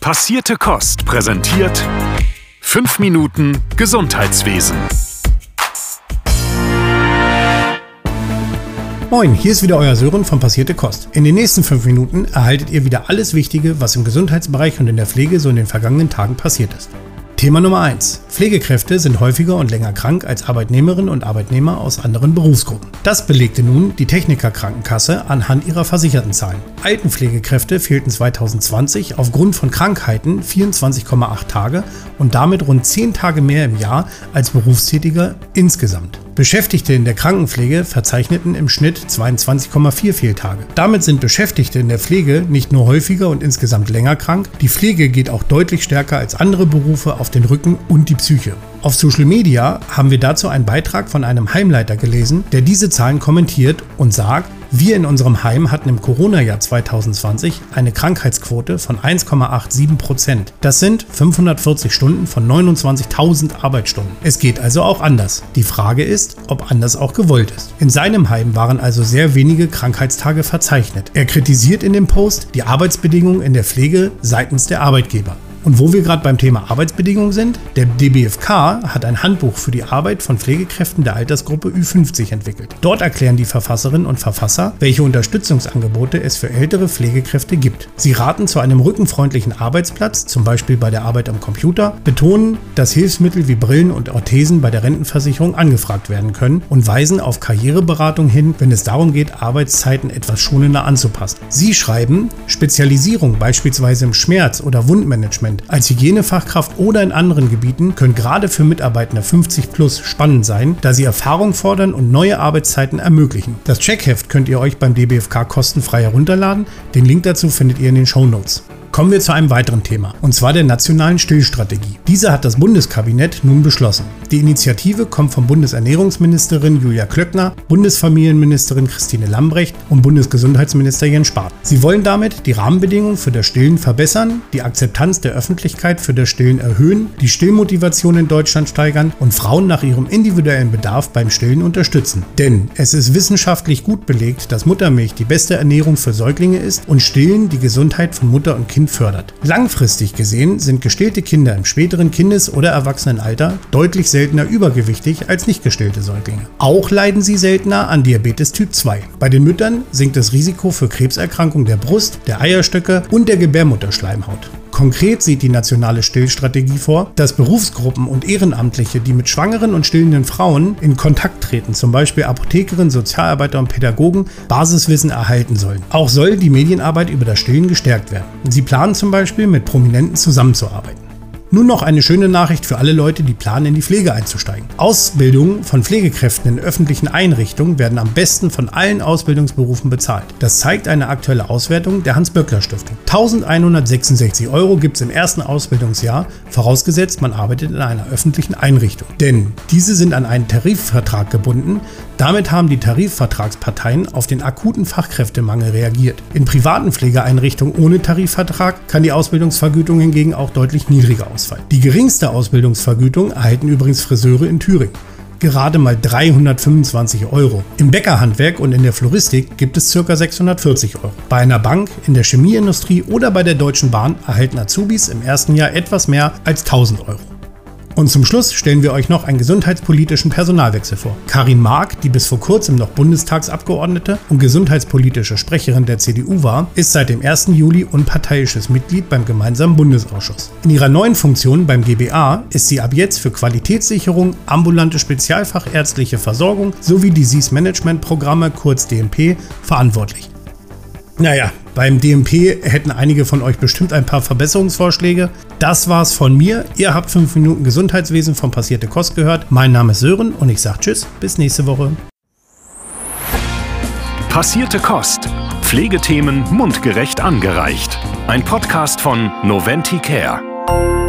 Passierte Kost präsentiert 5 Minuten Gesundheitswesen. Moin, hier ist wieder euer Sören von Passierte Kost. In den nächsten 5 Minuten erhaltet ihr wieder alles Wichtige, was im Gesundheitsbereich und in der Pflege so in den vergangenen Tagen passiert ist. Thema Nummer 1. Pflegekräfte sind häufiger und länger krank als Arbeitnehmerinnen und Arbeitnehmer aus anderen Berufsgruppen. Das belegte nun die Technikerkrankenkasse anhand ihrer versicherten Zahlen. Altenpflegekräfte fehlten 2020 aufgrund von Krankheiten 24,8 Tage und damit rund 10 Tage mehr im Jahr als Berufstätiger insgesamt. Beschäftigte in der Krankenpflege verzeichneten im Schnitt 22,4 Fehltage. Damit sind Beschäftigte in der Pflege nicht nur häufiger und insgesamt länger krank, die Pflege geht auch deutlich stärker als andere Berufe auf den Rücken und die Psyche. Auf Social Media haben wir dazu einen Beitrag von einem Heimleiter gelesen, der diese Zahlen kommentiert und sagt, wir in unserem Heim hatten im Corona-Jahr 2020 eine Krankheitsquote von 1,87 Prozent. Das sind 540 Stunden von 29.000 Arbeitsstunden. Es geht also auch anders. Die Frage ist, ob anders auch gewollt ist. In seinem Heim waren also sehr wenige Krankheitstage verzeichnet. Er kritisiert in dem Post die Arbeitsbedingungen in der Pflege seitens der Arbeitgeber. Und wo wir gerade beim Thema Arbeitsbedingungen sind, der DBFK hat ein Handbuch für die Arbeit von Pflegekräften der Altersgruppe Ü50 entwickelt. Dort erklären die Verfasserinnen und Verfasser, welche Unterstützungsangebote es für ältere Pflegekräfte gibt. Sie raten zu einem rückenfreundlichen Arbeitsplatz, zum Beispiel bei der Arbeit am Computer, betonen, dass Hilfsmittel wie Brillen und Orthesen bei der Rentenversicherung angefragt werden können und weisen auf Karriereberatung hin, wenn es darum geht, Arbeitszeiten etwas schonender anzupassen. Sie schreiben, Spezialisierung beispielsweise im Schmerz- oder Wundmanagement Management als Hygienefachkraft oder in anderen Gebieten können gerade für Mitarbeiter 50 plus spannend sein, da sie Erfahrung fordern und neue Arbeitszeiten ermöglichen. Das Checkheft könnt ihr euch beim DBFK kostenfrei herunterladen. Den Link dazu findet ihr in den Show Notes. Kommen wir zu einem weiteren Thema, und zwar der nationalen Stillstrategie. Diese hat das Bundeskabinett nun beschlossen. Die Initiative kommt von Bundesernährungsministerin Julia Klöckner, Bundesfamilienministerin Christine Lambrecht und Bundesgesundheitsminister Jens Spahn. Sie wollen damit die Rahmenbedingungen für das Stillen verbessern, die Akzeptanz der Öffentlichkeit für das Stillen erhöhen, die Stillmotivation in Deutschland steigern und Frauen nach ihrem individuellen Bedarf beim Stillen unterstützen. Denn es ist wissenschaftlich gut belegt, dass Muttermilch die beste Ernährung für Säuglinge ist und Stillen die Gesundheit von Mutter und Kind fördert. Langfristig gesehen sind gestillte Kinder im späteren Kindes- oder Erwachsenenalter deutlich seltener übergewichtig als nicht gestillte Säuglinge. Auch leiden sie seltener an Diabetes Typ 2. Bei den Müttern sinkt das Risiko für Krebserkrankungen der Brust, der Eierstöcke und der Gebärmutterschleimhaut. Konkret sieht die nationale Stillstrategie vor, dass Berufsgruppen und Ehrenamtliche, die mit schwangeren und stillenden Frauen in Kontakt treten, zum Beispiel Apothekerinnen, Sozialarbeiter und Pädagogen, Basiswissen erhalten sollen. Auch soll die Medienarbeit über das Stillen gestärkt werden. Sie planen zum Beispiel mit Prominenten zusammenzuarbeiten. Nun noch eine schöne Nachricht für alle Leute, die planen, in die Pflege einzusteigen. Ausbildungen von Pflegekräften in öffentlichen Einrichtungen werden am besten von allen Ausbildungsberufen bezahlt. Das zeigt eine aktuelle Auswertung der Hans-Böckler-Stiftung. 1166 Euro gibt es im ersten Ausbildungsjahr, vorausgesetzt man arbeitet in einer öffentlichen Einrichtung. Denn diese sind an einen Tarifvertrag gebunden, damit haben die Tarifvertragsparteien auf den akuten Fachkräftemangel reagiert. In privaten Pflegeeinrichtungen ohne Tarifvertrag kann die Ausbildungsvergütung hingegen auch deutlich niedriger ausfallen. Die geringste Ausbildungsvergütung erhalten übrigens Friseure in Thüringen gerade mal 325 Euro. Im Bäckerhandwerk und in der Floristik gibt es ca. 640 Euro. Bei einer Bank, in der Chemieindustrie oder bei der Deutschen Bahn erhalten Azubis im ersten Jahr etwas mehr als 1000 Euro. Und zum Schluss stellen wir euch noch einen gesundheitspolitischen Personalwechsel vor. Karin Mark, die bis vor kurzem noch Bundestagsabgeordnete und gesundheitspolitische Sprecherin der CDU war, ist seit dem 1. Juli unparteiisches Mitglied beim gemeinsamen Bundesausschuss. In ihrer neuen Funktion beim GBA ist sie ab jetzt für Qualitätssicherung, ambulante spezialfachärztliche Versorgung sowie Disease-Management-Programme kurz DMP verantwortlich. Naja, beim DMP hätten einige von euch bestimmt ein paar Verbesserungsvorschläge. Das war's von mir. Ihr habt 5 Minuten Gesundheitswesen von Passierte Kost gehört. Mein Name ist Sören und ich sage Tschüss, bis nächste Woche. Passierte Kost. Pflegethemen mundgerecht angereicht. Ein Podcast von Noventi Care.